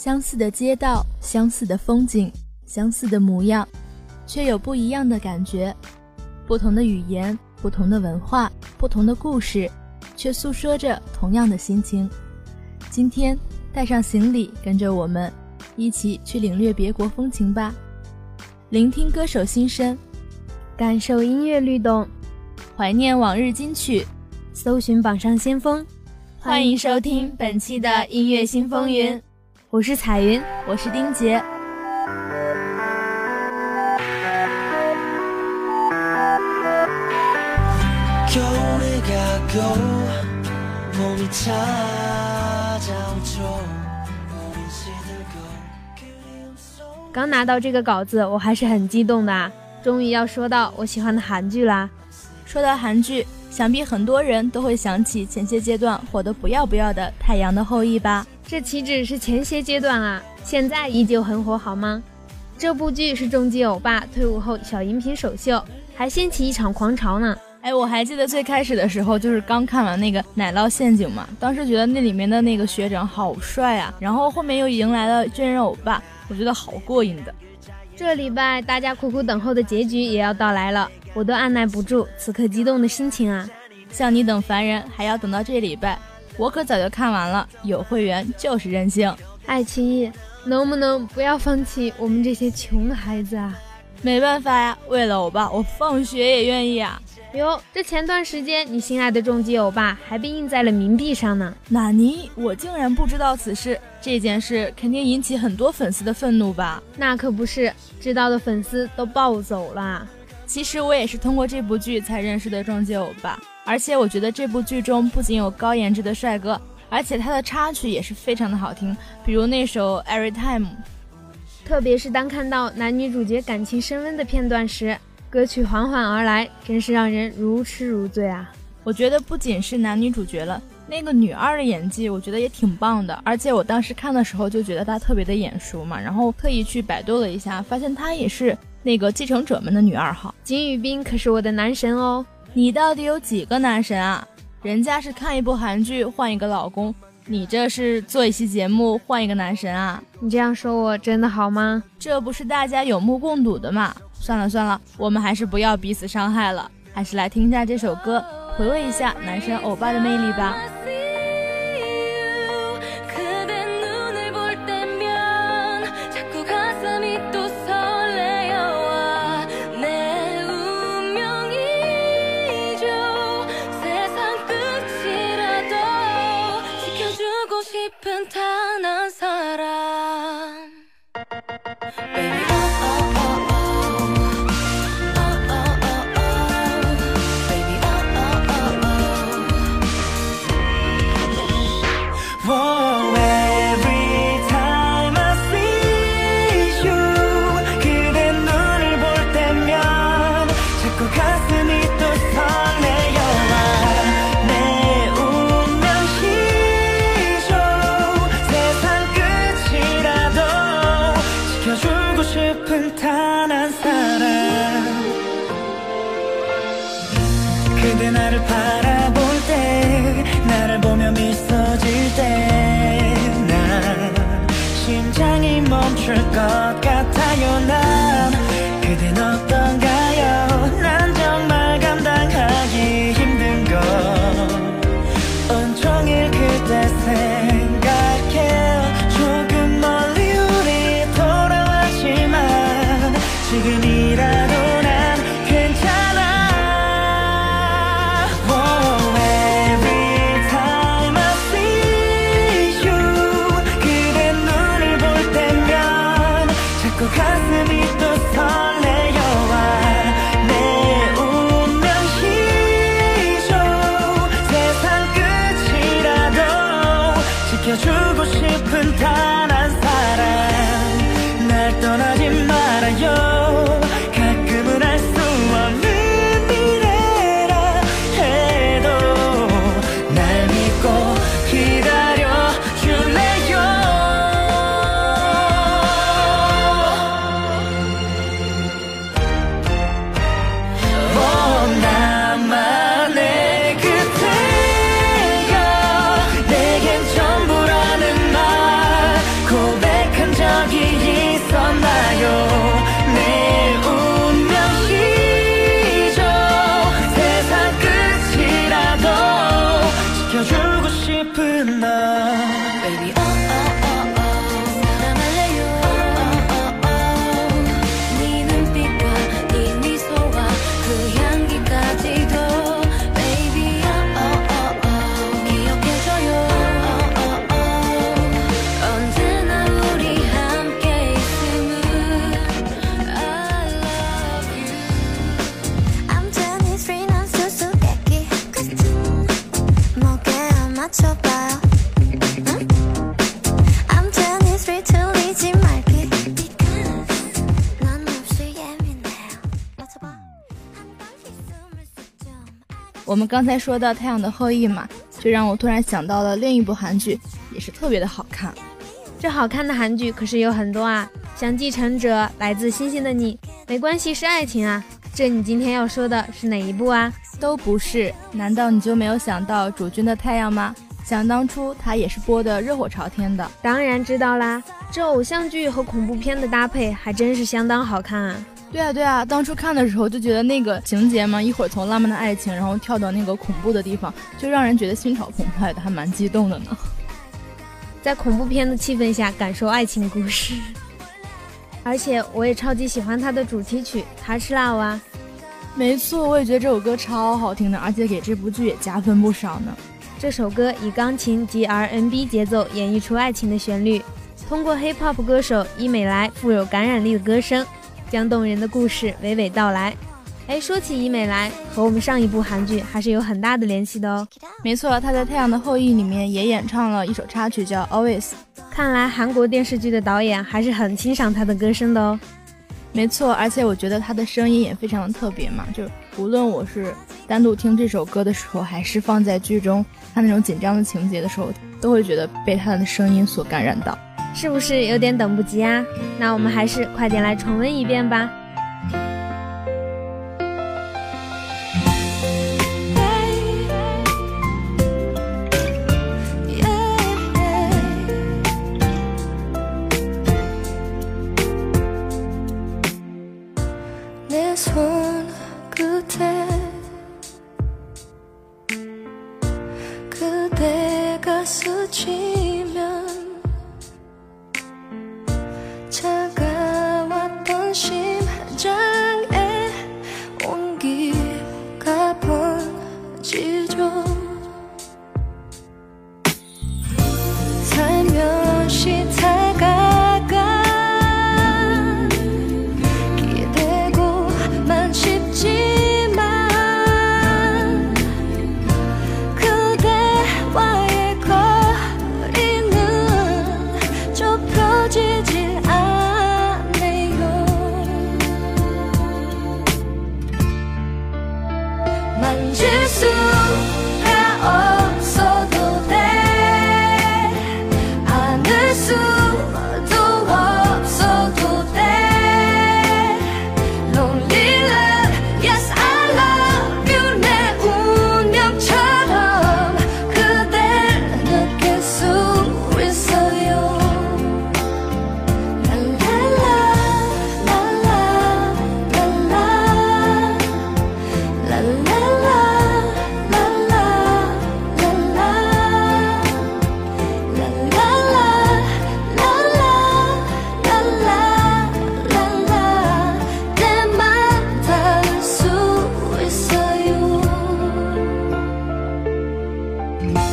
相似的街道，相似的风景，相似的模样，却有不一样的感觉。不同的语言，不同的文化，不同的故事，却诉说着同样的心情。今天带上行李，跟着我们一起去领略别国风情吧。聆听歌手心声，感受音乐律动，怀念往日金曲，搜寻榜上先锋。欢迎收听本期的音乐新风云，我是彩云，我是丁杰。刚拿到这个稿子，我还是很激动的，终于要说到我喜欢的韩剧啦。说到韩剧，想必很多人都会想起前些阶段火得不要不要的《太阳的后裔》吧？这岂止是前些阶段啊，现在依旧很火，好吗？这部剧是终极欧巴退伍后小荧屏首秀，还掀起一场狂潮呢。哎，我还记得最开始的时候，就是刚看完那个《奶酪陷阱》嘛，当时觉得那里面的那个学长好帅啊，然后后面又迎来了真人欧巴，我觉得好过瘾的。这礼拜大家苦苦等候的结局也要到来了，我都按耐不住此刻激动的心情啊！像你等凡人还要等到这礼拜，我可早就看完了。有会员就是任性，爱奇艺能不能不要放弃我们这些穷孩子啊？没办法呀，为了欧巴，我放学也愿意啊。哟，这前段时间你心爱的终极欧巴还被印在了冥币上呢。纳尼？我竟然不知道此事，这件事肯定引起很多粉丝的愤怒吧？那可不是，知道的粉丝都暴走了。其实我也是通过这部剧才认识的终极欧巴，而且我觉得这部剧中不仅有高颜值的帅哥，而且他的插曲也是非常的好听，比如那首 Every Time。特别是当看到男女主角感情升温的片段时。歌曲缓缓而来，真是让人如痴如醉啊！我觉得不仅是男女主角了，那个女二的演技，我觉得也挺棒的。而且我当时看的时候就觉得她特别的眼熟嘛，然后特意去百度了一下，发现她也是那个继承者们的女二号。金宇彬可是我的男神哦！你到底有几个男神啊？人家是看一部韩剧换一个老公，你这是做一期节目换一个男神啊？你这样说我真的好吗？这不是大家有目共睹的嘛？算了算了，我们还是不要彼此伤害了，还是来听一下这首歌，回味一下男神欧巴的魅力吧。我们刚才说到《太阳的后裔》嘛，就让我突然想到了另一部韩剧，也是特别的好看。这好看的韩剧可是有很多啊，像《继承者》《来自星星的你》，没关系是爱情啊。这你今天要说的是哪一部啊？都不是，难道你就没有想到主君的太阳吗？想当初它也是播的热火朝天的。当然知道啦，这偶像剧和恐怖片的搭配还真是相当好看啊。对啊对啊，当初看的时候就觉得那个情节嘛，一会儿从浪漫的爱情，然后跳到那个恐怖的地方，就让人觉得心潮澎湃的，还蛮激动的呢。在恐怖片的气氛下感受爱情故事，而且我也超级喜欢它的主题曲《他吃辣啊》。没错，我也觉得这首歌超好听的，而且给这部剧也加分不少呢。这首歌以钢琴及 R&B 节奏演绎出爱情的旋律，通过 Hip Hop 歌手伊美莱富有感染力的歌声。将动人的故事娓娓道来。哎，说起伊美来，和我们上一部韩剧还是有很大的联系的哦。没错，她在《太阳的后裔》里面也演唱了一首插曲，叫《Always》。看来韩国电视剧的导演还是很欣赏她的歌声的哦。没错，而且我觉得她的声音也非常的特别嘛，就无论我是单独听这首歌的时候，还是放在剧中她那种紧张的情节的时候，都会觉得被她的声音所感染到。是不是有点等不及啊？那我们还是快点来重温一遍吧。Just Yesus Bye.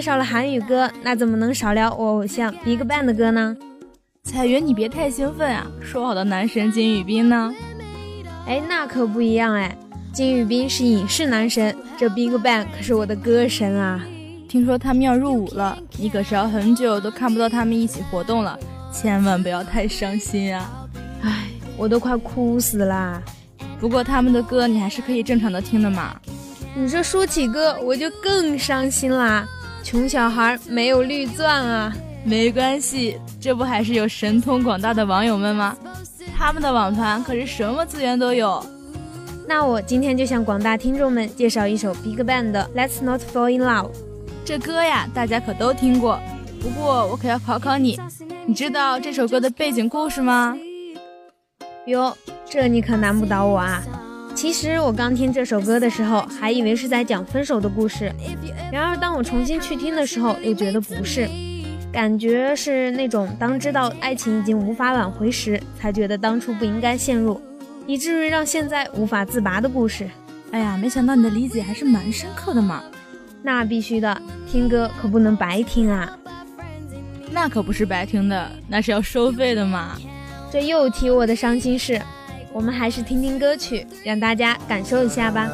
介绍了韩语歌，那怎么能少聊我偶像 BigBang 的歌呢？彩云，你别太兴奋啊！说好的男神金宇彬呢？哎，那可不一样哎，金宇彬是影视男神，这 BigBang 可是我的歌神啊！听说他们要入伍了，你可是要很久都看不到他们一起活动了，千万不要太伤心啊！哎，我都快哭死啦！不过他们的歌你还是可以正常的听的嘛。你这说起歌，我就更伤心啦！穷小孩没有绿钻啊！没关系，这不还是有神通广大的网友们吗？他们的网盘可是什么资源都有。那我今天就向广大听众们介绍一首 BigBang 的《Let's Not Fall in Love》。这歌呀，大家可都听过。不过我可要考考你，你知道这首歌的背景故事吗？哟，这你可难不倒我啊！其实我刚听这首歌的时候，还以为是在讲分手的故事。然而当我重新去听的时候，又觉得不是，感觉是那种当知道爱情已经无法挽回时，才觉得当初不应该陷入，以至于让现在无法自拔的故事。哎呀，没想到你的理解还是蛮深刻的嘛！那必须的，听歌可不能白听啊！那可不是白听的，那是要收费的嘛！这又提我的伤心事。我们还是听听歌曲，让大家感受一下吧。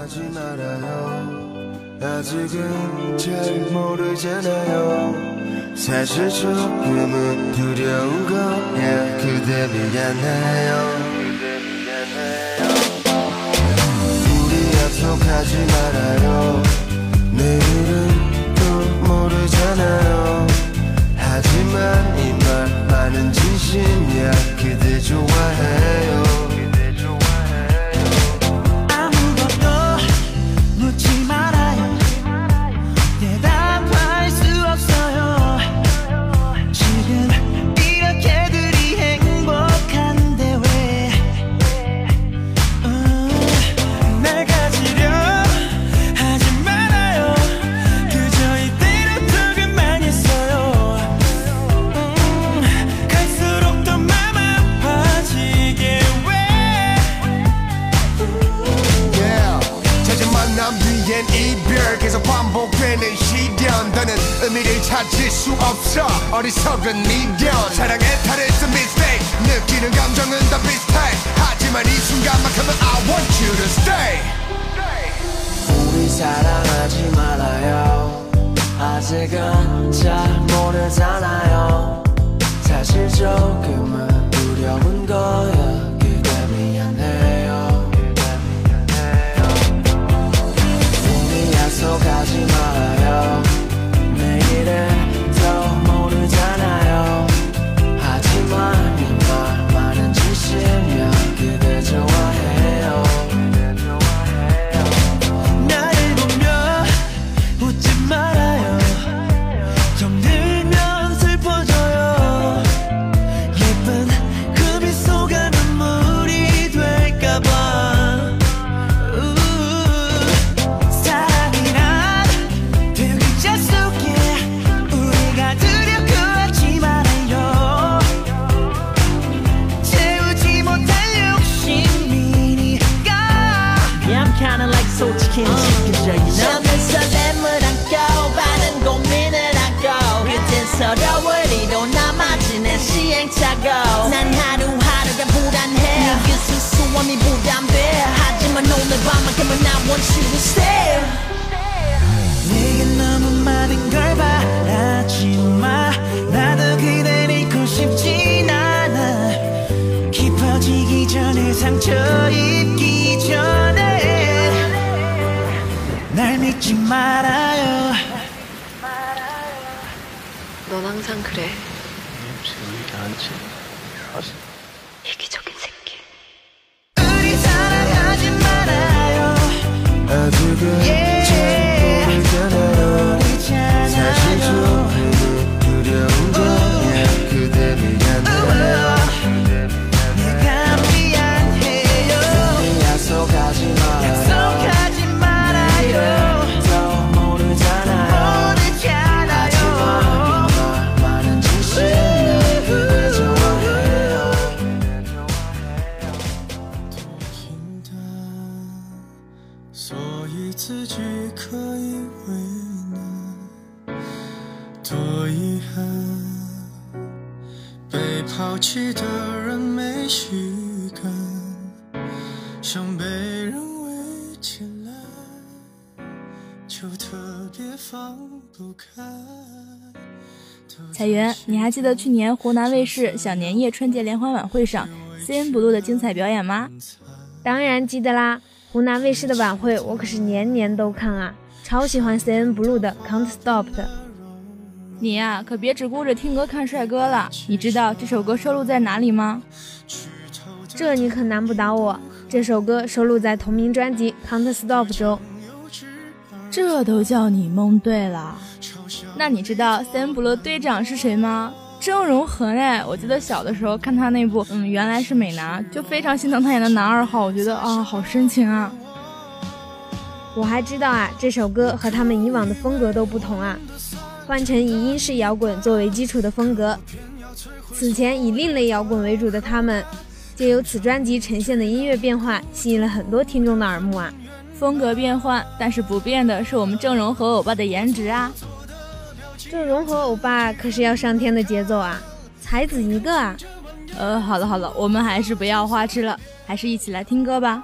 시행착오. 난 하루하루가 불안해. 네게 수수함이 부담돼. 하지만 오늘 밤만큼은 I want you to stay. 내게 너무 많은 걸 바라지 마. 나도 그댈 잃고 싶진 않아. 깊어지기 전에 상처 입기 전에 날 믿지 말아요. 넌 항상 그래. 않지. 아시... 이기적인 새끼. 우리 사랑하지 말아요. 아직은. Yeah. 彩云，你还记得去年湖南卫视小年夜春节联欢晚会上 CNBLUE 的精彩表演吗？当然记得啦！湖南卫视的晚会我可是年年都看啊，超喜欢 CNBLUE 的《Can't Stop》的。你呀，可别只顾着听歌看帅哥了。你知道这首歌收录在哪里吗？这你可难不倒我。这首歌收录在同名专辑《Can't Stop》中。这都叫你蒙对了。那你知道 CNBLUE 队长是谁吗？郑容和呢？我记得小的时候看他那部，嗯，原来是美男，就非常心疼他演的男二号，我觉得啊，好深情啊。我还知道啊，这首歌和他们以往的风格都不同啊，换成以英式摇滚作为基础的风格。此前以另类摇滚为主的他们，借由此专辑呈现的音乐变化，吸引了很多听众的耳目啊。风格变换，但是不变的是我们郑容和欧巴的颜值啊。这融合欧巴可是要上天的节奏啊，才子一个啊。呃，好了好了，我们还是不要花痴了，还是一起来听歌吧。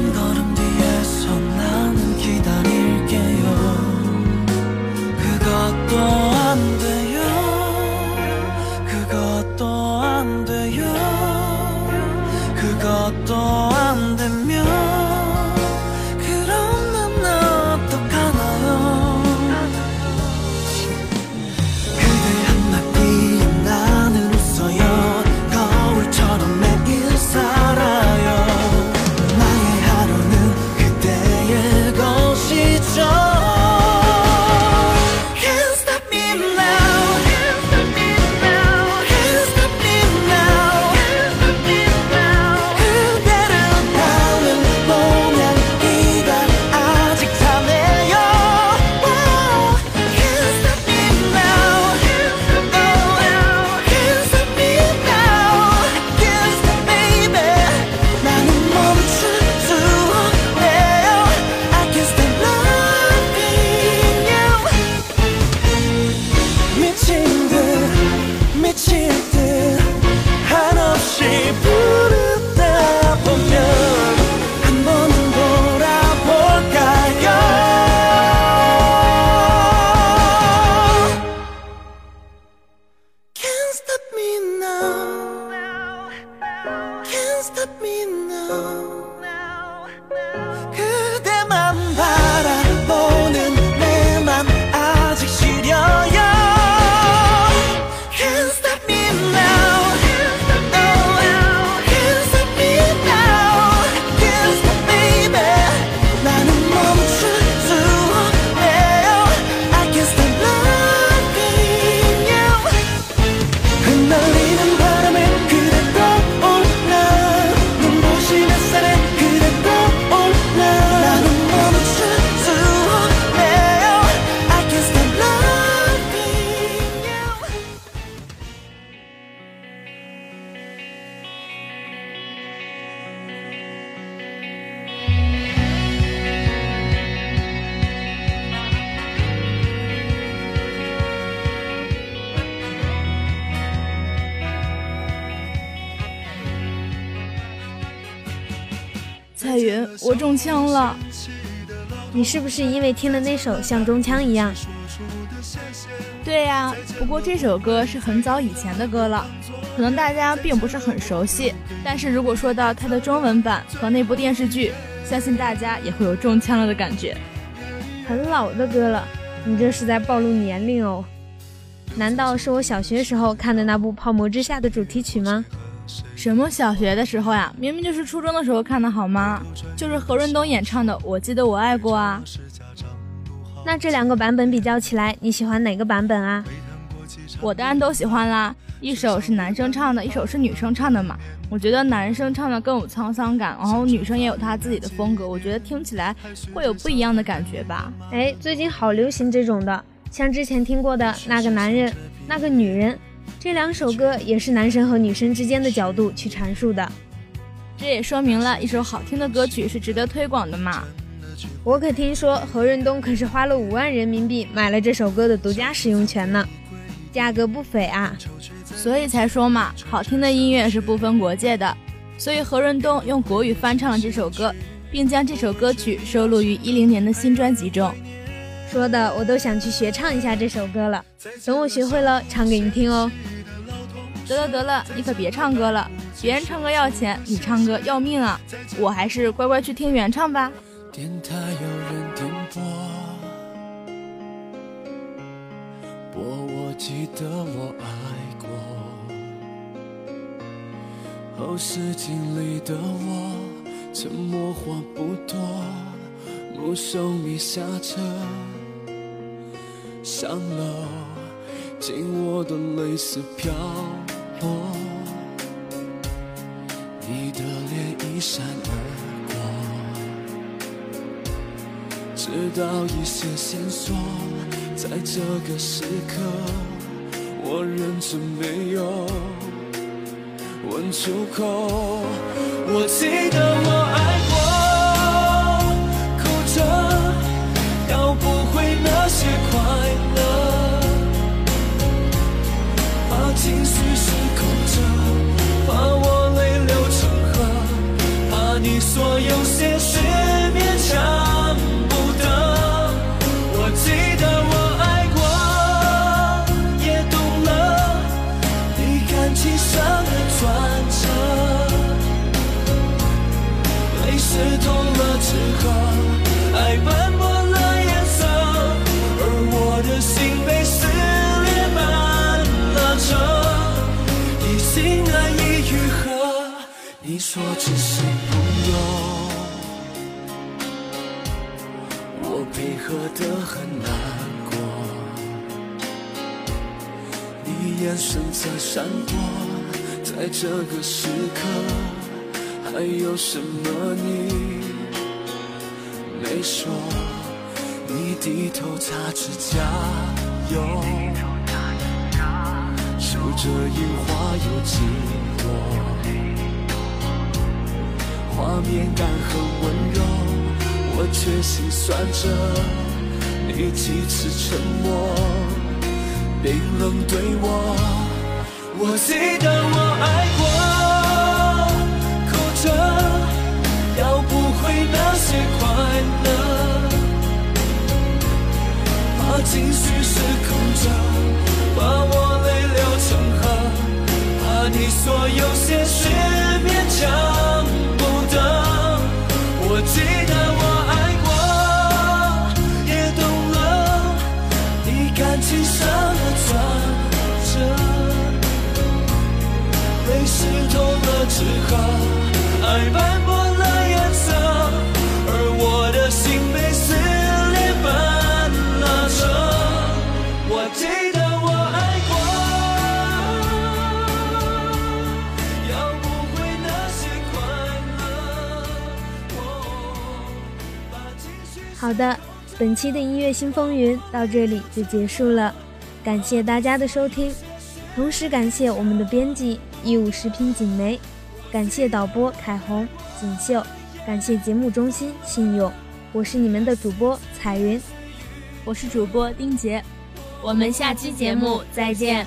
한 걸음 你是不是因为听了那首像中枪一样？对呀，不过这首歌是很早以前的歌了，可能大家并不是很熟悉。但是如果说到它的中文版和那部电视剧，相信大家也会有中枪了的感觉。很老的歌了，你这是在暴露年龄哦。难道是我小学时候看的那部《泡沫之夏》的主题曲吗？什么小学的时候呀？明明就是初中的时候看的好吗？就是何润东演唱的《我记得我爱过》啊。那这两个版本比较起来，你喜欢哪个版本啊？我当然都喜欢啦。一首是男生唱的，一首是女生唱的嘛。我觉得男生唱的更有沧桑感，然后女生也有她自己的风格，我觉得听起来会有不一样的感觉吧。哎，最近好流行这种的，像之前听过的那个男人，那个女人。这两首歌也是男生和女生之间的角度去阐述的，这也说明了一首好听的歌曲是值得推广的嘛。我可听说何润东可是花了五万人民币买了这首歌的独家使用权呢，价格不菲啊。所以才说嘛，好听的音乐是不分国界的。所以何润东用国语翻唱了这首歌，并将这首歌曲收录于一零年的新专辑中。说的我都想去学唱一下这首歌了，等我学会了唱给你听哦。得了得了，你可别唱歌了，别人唱歌要钱，你唱歌要命啊！我还是乖乖去听原唱吧。电台有人点播，播我记得我爱过，后视镜里的我，沉默话不多，目送你下车。上楼，紧握的泪丝飘落，你的脸一闪而过，直到一些线索，在这个时刻，我忍着没有问出口。我记得我爱过。说只是朋友，我配合的很难过。你眼神在闪躲，在这个时刻，还有什么你没说？你低头擦指甲油，数着樱花有几朵。画面感很温柔，我却心酸着。你几次沉默，冰冷对我。我记得我爱过，哭着要不回那些快乐，怕情绪失控着，把我泪流成河，怕你所有现实勉强。记得我爱过也懂了你感情上的转折泪湿透了纸鹤爱斑好的，本期的音乐新风云到这里就结束了，感谢大家的收听，同时感谢我们的编辑一五食品锦梅，感谢导播凯红、锦绣，感谢节目中心信用，我是你们的主播彩云，我是主播丁杰，我们下期节目再见。